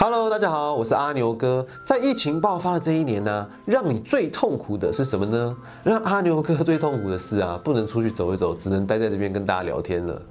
Hello，大家好，我是阿牛哥。在疫情爆发的这一年呢，让你最痛苦的是什么呢？让阿牛哥最痛苦的事啊，不能出去走一走，只能待在这边跟大家聊天了。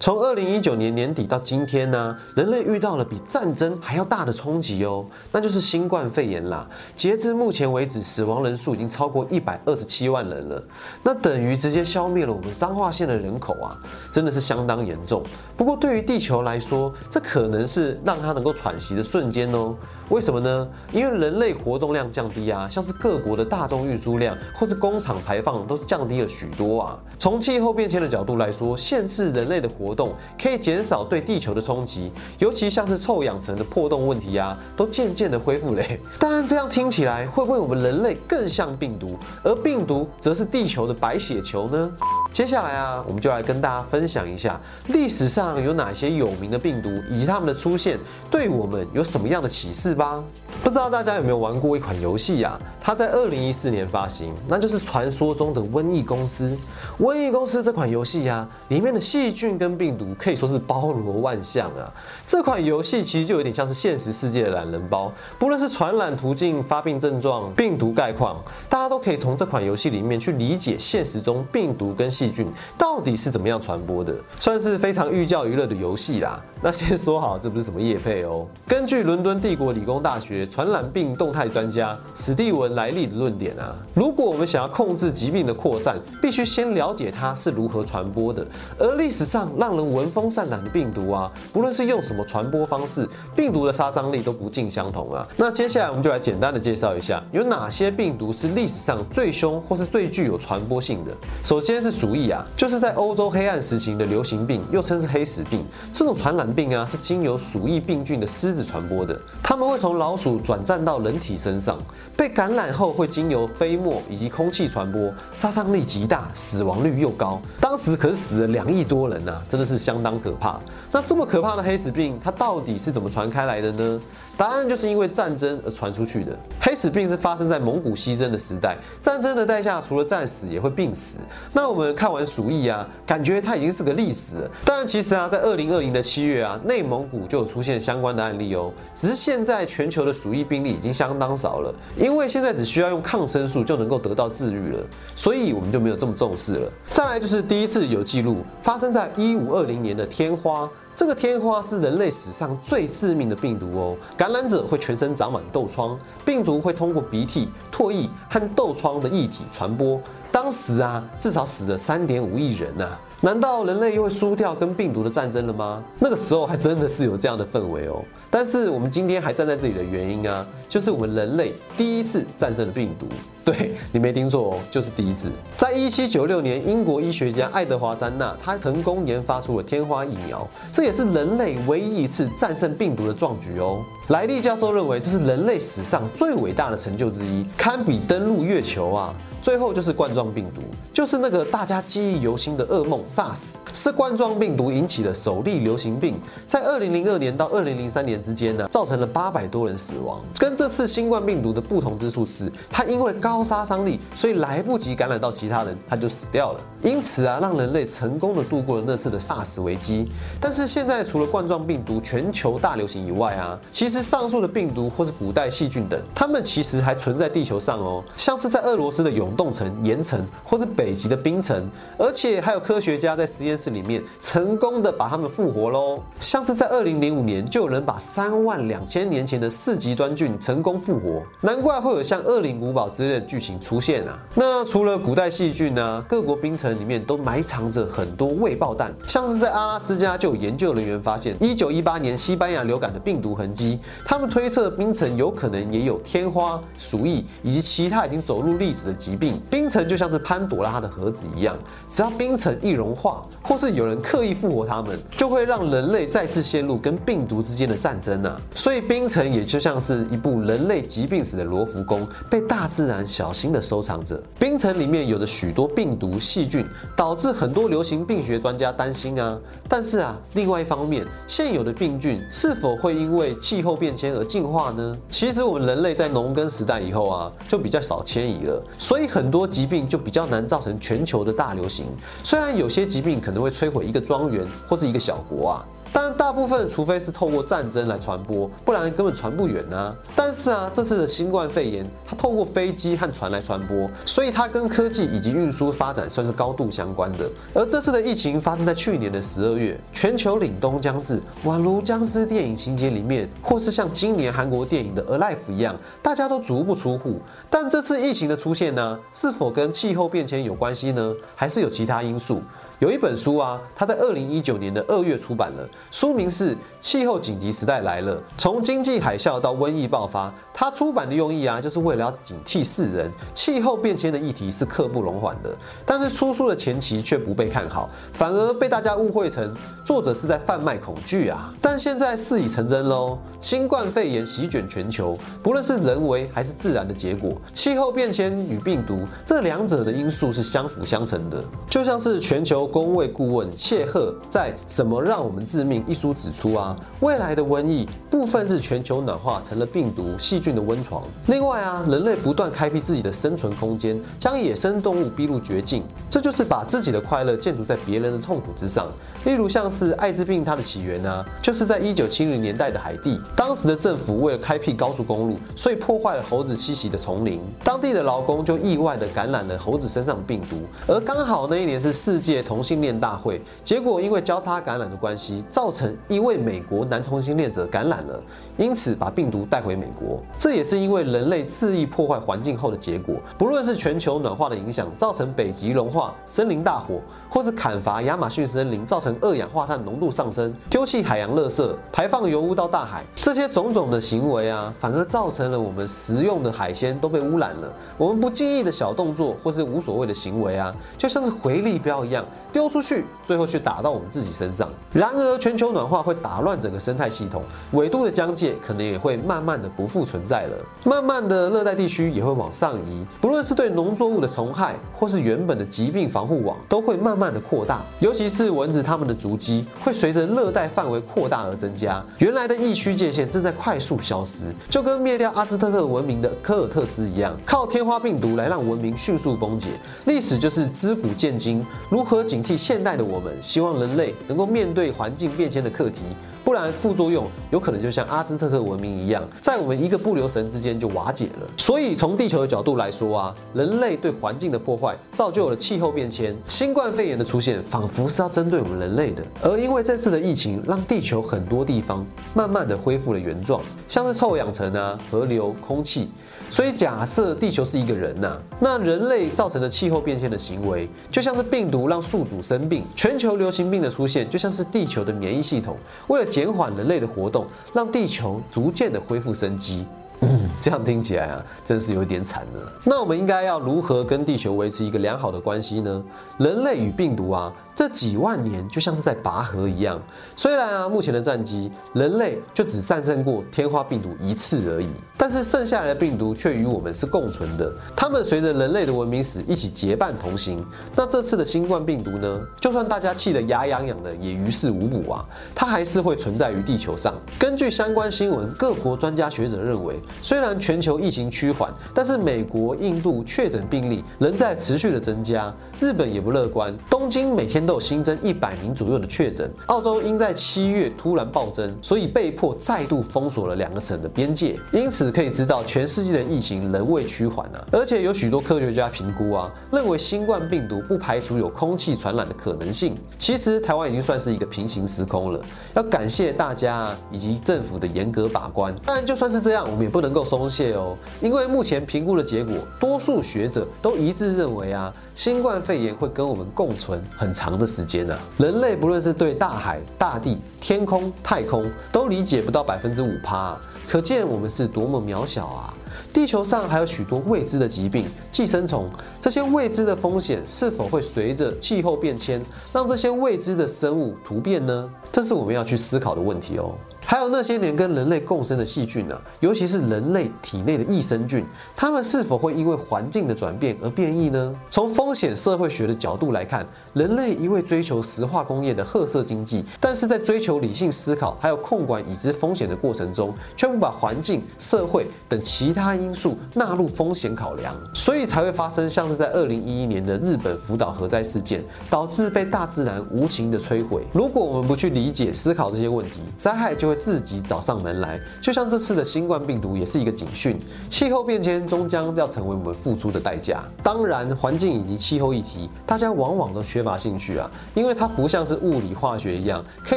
从二零一九年年底到今天呢，人类遇到了比战争还要大的冲击哦，那就是新冠肺炎啦。截至目前为止，死亡人数已经超过一百二十七万人了，那等于直接消灭了我们彰化县的人口啊，真的是相当严重。不过对于地球来说，这可能是让它能够喘息的瞬间哦。为什么呢？因为人类活动量降低啊，像是各国的大众运输量或是工厂排放都降低了许多啊。从气候变迁的角度来说，限制人类的活活动可以减少对地球的冲击，尤其像是臭氧层的破洞问题啊，都渐渐的恢复了。当然，这样听起来会不会我们人类更像病毒，而病毒则是地球的白血球呢？接下来啊，我们就来跟大家分享一下历史上有哪些有名的病毒，以及它们的出现对我们有什么样的启示吧。不知道大家有没有玩过一款游戏呀？它在二零一四年发行，那就是传说中的瘟疫公司。瘟疫公司这款游戏呀，里面的细菌跟病毒可以说是包罗万象啊。这款游戏其实就有点像是现实世界的懒人包，不论是传染途径、发病症状、病毒概况，大家都可以从这款游戏里面去理解现实中病毒跟细菌到底是怎么样传播的，算是非常寓教于乐的游戏啦。那先说好，这不是什么叶配哦。根据伦敦帝国理工大学传染病动态专家史蒂文莱利的论点啊，如果我们想要控制疾病的扩散，必须先了解它是如何传播的。而历史上让人闻风丧胆的病毒啊，不论是用什么传播方式，病毒的杀伤力都不尽相同啊。那接下来我们就来简单的介绍一下，有哪些病毒是历史上最凶或是最具有传播性的。首先是鼠鼠疫啊，就是在欧洲黑暗时期的流行病，又称是黑死病。这种传染病啊，是经由鼠疫病菌的狮子传播的。它们会从老鼠转战到人体身上，被感染后会经由飞沫以及空气传播，杀伤力极大，死亡率又高。当时可是死了两亿多人呐，真的是相当可怕。那这么可怕的黑死病，它到底是怎么传开来的呢？答案就是因为战争而传出去的。黑死病是发生在蒙古西征的时代，战争的代价除了战死，也会病死。那我们看完鼠疫啊，感觉它已经是个历史了。但其实啊，在二零二零的七月啊，内蒙古就有出现相关的案例哦。只是现在全球的鼠疫病例已经相当少了，因为现在只需要用抗生素就能够得到治愈了，所以我们就没有这么重视了。再来就是第一次有记录发生在一五二零年的天花。这个天花是人类史上最致命的病毒哦，感染者会全身长满痘疮，病毒会通过鼻涕、唾液和痘疮的液体传播。当时啊，至少死了三点五亿人呐。难道人类又会输掉跟病毒的战争了吗？那个时候还真的是有这样的氛围哦。但是我们今天还站在这里的原因啊，就是我们人类第一次战胜了病毒。对你没听错哦，就是第一次。在一七九六年，英国医学家爱德华·詹纳他成功研发出了天花疫苗，这也是人类唯一一次战胜病毒的壮举哦。莱利教授认为这是人类史上最伟大的成就之一，堪比登陆月球啊。最后就是冠状病毒，就是那个大家记忆犹新的噩梦 SARS，是冠状病毒引起的首例流行病，在二零零二年到二零零三年之间呢，造成了八百多人死亡。跟这次新冠病毒的不同之处是，它因为高杀伤力，所以来不及感染到其他人，它就死掉了。因此啊，让人类成功的度过了那次的 SARS 危机。但是现在除了冠状病毒全球大流行以外啊，其实上述的病毒或是古代细菌等，它们其实还存在地球上哦，像是在俄罗斯的永冻层、岩层，或是北极的冰层，而且还有科学家在实验室里面成功的把它们复活喽。像是在二零零五年，就有人把三万两千年前的四极端菌成功复活，难怪会有像恶灵古堡之类的剧情出现啊。那除了古代细菌呢，各国冰层里面都埋藏着很多未爆弹，像是在阿拉斯加就有研究人员发现一九一八年西班牙流感的病毒痕迹，他们推测冰层有可能也有天花、鼠疫以及其他已经走入历史的疾病。冰冰层就像是潘朵拉的盒子一样，只要冰层一融化，或是有人刻意复活他们，就会让人类再次陷入跟病毒之间的战争啊！所以冰层也就像是一部人类疾病史的罗浮宫，被大自然小心的收藏着。冰层里面有着许多病毒细菌，导致很多流行病学专家担心啊。但是啊，另外一方面，现有的病菌是否会因为气候变迁而进化呢？其实我们人类在农耕时代以后啊，就比较少迁移了，所以。很多疾病就比较难造成全球的大流行，虽然有些疾病可能会摧毁一个庄园或是一个小国啊。但大部分除非是透过战争来传播，不然根本传不远啊。但是啊，这次的新冠肺炎，它透过飞机和船来传播，所以它跟科技以及运输发展算是高度相关的。而这次的疫情发生在去年的十二月，全球凛冬将至，宛如僵尸电影情节里面，或是像今年韩国电影的《Alive》一样，大家都足不出户。但这次疫情的出现呢，是否跟气候变迁有关系呢？还是有其他因素？有一本书啊，它在二零一九年的二月出版了，书名是《气候紧急时代来了：从经济海啸到瘟疫爆发》。它出版的用意啊，就是为了要警惕世人，气候变迁的议题是刻不容缓的。但是出书的前期却不被看好，反而被大家误会成作者是在贩卖恐惧啊。但现在事已成真喽，新冠肺炎席卷全球，不论是人为还是自然的结果，气候变迁与病毒这两者的因素是相辅相成的。就像是全球公卫顾问谢赫在《什么让我们致命》一书指出啊，未来的瘟疫部分是全球暖化成了病毒细菌。的温床。另外啊，人类不断开辟自己的生存空间，将野生动物逼入绝境，这就是把自己的快乐建筑在别人的痛苦之上。例如像是艾滋病，它的起源呢，就是在一九七零年代的海地。当时的政府为了开辟高速公路，所以破坏了猴子栖息的丛林，当地的劳工就意外的感染了猴子身上的病毒。而刚好那一年是世界同同性恋大会，结果因为交叉感染的关系，造成一位美国男同性恋者感染了，因此把病毒带回美国。这也是因为人类恣意破坏环境后的结果。不论是全球暖化的影响造成北极融化、森林大火，或是砍伐亚马逊森林造成二氧化碳浓度上升、丢弃海洋垃圾、排放油污到大海，这些种种的行为啊，反而造成了我们食用的海鲜都被污染了。我们不经意的小动作或是无所谓的行为啊，就像是回力镖一样丢出去，最后却打到我们自己身上。然而，全球暖化会打乱整个生态系统，纬度的疆界可能也会慢慢的不复存。在了，慢慢的热带地区也会往上移，不论是对农作物的虫害，或是原本的疾病防护网，都会慢慢的扩大。尤其是蚊子，它们的足迹会随着热带范围扩大而增加。原来的疫区界限正在快速消失，就跟灭掉阿兹特克文明的科尔特斯一样，靠天花病毒来让文明迅速崩解。历史就是知古见今，如何警惕现代的我们？希望人类能够面对环境变迁的课题。不然副作用有可能就像阿兹特克文明一样，在我们一个不留神之间就瓦解了。所以从地球的角度来说啊，人类对环境的破坏造就了气候变迁，新冠肺炎的出现仿佛是要针对我们人类的。而因为这次的疫情，让地球很多地方慢慢的恢复了原状，像是臭氧层啊、河流、空气。所以假设地球是一个人呐，那人类造成的气候变迁的行为，就像是病毒让宿主生病，全球流行病的出现，就像是地球的免疫系统为了减缓人类的活动，让地球逐渐的恢复生机。嗯，这样听起来啊，真是有点惨了。那我们应该要如何跟地球维持一个良好的关系呢？人类与病毒啊。这几万年就像是在拔河一样，虽然啊，目前的战绩人类就只战胜过天花病毒一次而已，但是剩下来的病毒却与我们是共存的，它们随着人类的文明史一起结伴同行。那这次的新冠病毒呢？就算大家气得牙痒痒的，也于事无补啊，它还是会存在于地球上。根据相关新闻，各国专家学者认为，虽然全球疫情趋缓，但是美国、印度确诊病例仍在持续的增加，日本也不乐观，东京每天。都有新增一百名左右的确诊，澳洲因在七月突然暴增，所以被迫再度封锁了两个省的边界。因此可以知道，全世界的疫情仍未趋缓啊！而且有许多科学家评估啊，认为新冠病毒不排除有空气传染的可能性。其实台湾已经算是一个平行时空了，要感谢大家以及政府的严格把关。当然，就算是这样，我们也不不能够松懈哦，因为目前评估的结果，多数学者都一致认为啊，新冠肺炎会跟我们共存很长。的时间呢？人类不论是对大海、大地、天空、太空都理解不到百分之五趴，可见我们是多么渺小啊！地球上还有许多未知的疾病、寄生虫，这些未知的风险是否会随着气候变迁，让这些未知的生物突变呢？这是我们要去思考的问题哦。还有那些年跟人类共生的细菌啊，尤其是人类体内的益生菌，它们是否会因为环境的转变而变异呢？从风险社会学的角度来看，人类一味追求石化工业的褐色经济，但是在追求理性思考还有控管已知风险的过程中，却不把环境、社会等其他因素纳入风险考量，所以才会发生像是在二零一一年的日本福岛核灾事件，导致被大自然无情的摧毁。如果我们不去理解、思考这些问题，灾害就会。自己找上门来，就像这次的新冠病毒也是一个警讯。气候变迁终将要成为我们付出的代价。当然，环境以及气候议题，大家往往都缺乏兴趣啊，因为它不像是物理化学一样，可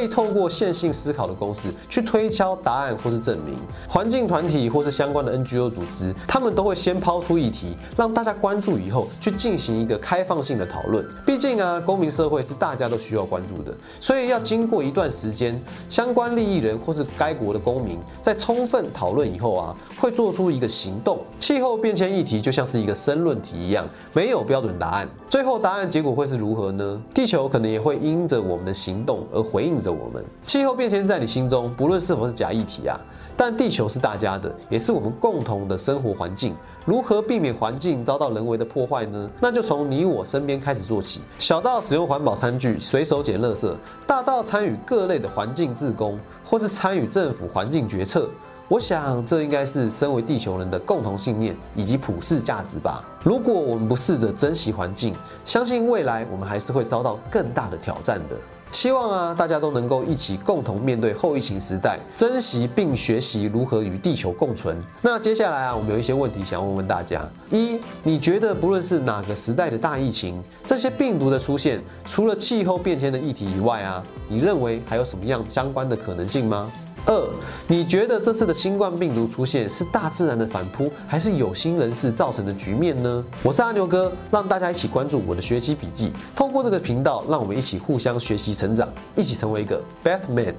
以透过线性思考的公式去推敲答案或是证明。环境团体或是相关的 NGO 组织，他们都会先抛出议题，让大家关注以后去进行一个开放性的讨论。毕竟啊，公民社会是大家都需要关注的，所以要经过一段时间，相关利益人或或是该国的公民在充分讨论以后啊，会做出一个行动。气候变迁议题就像是一个申论题一样，没有标准答案。最后答案结果会是如何呢？地球可能也会因着我们的行动而回应着我们。气候变迁在你心中，不论是否是假议题啊，但地球是大家的，也是我们共同的生活环境。如何避免环境遭到人为的破坏呢？那就从你我身边开始做起。小到使用环保餐具，随手捡垃圾，大到参与各类的环境自工，或是参与政府环境决策。我想，这应该是身为地球人的共同信念以及普世价值吧。如果我们不试着珍惜环境，相信未来我们还是会遭到更大的挑战的。希望啊，大家都能够一起共同面对后疫情时代，珍惜并学习如何与地球共存。那接下来啊，我们有一些问题想问问大家：一，你觉得不论是哪个时代的大疫情，这些病毒的出现，除了气候变迁的议题以外啊，你认为还有什么样相关的可能性吗？二，你觉得这次的新冠病毒出现是大自然的反扑，还是有心人士造成的局面呢？我是阿牛哥，让大家一起关注我的学习笔记，透过这个频道，让我们一起互相学习成长，一起成为一个 Batman。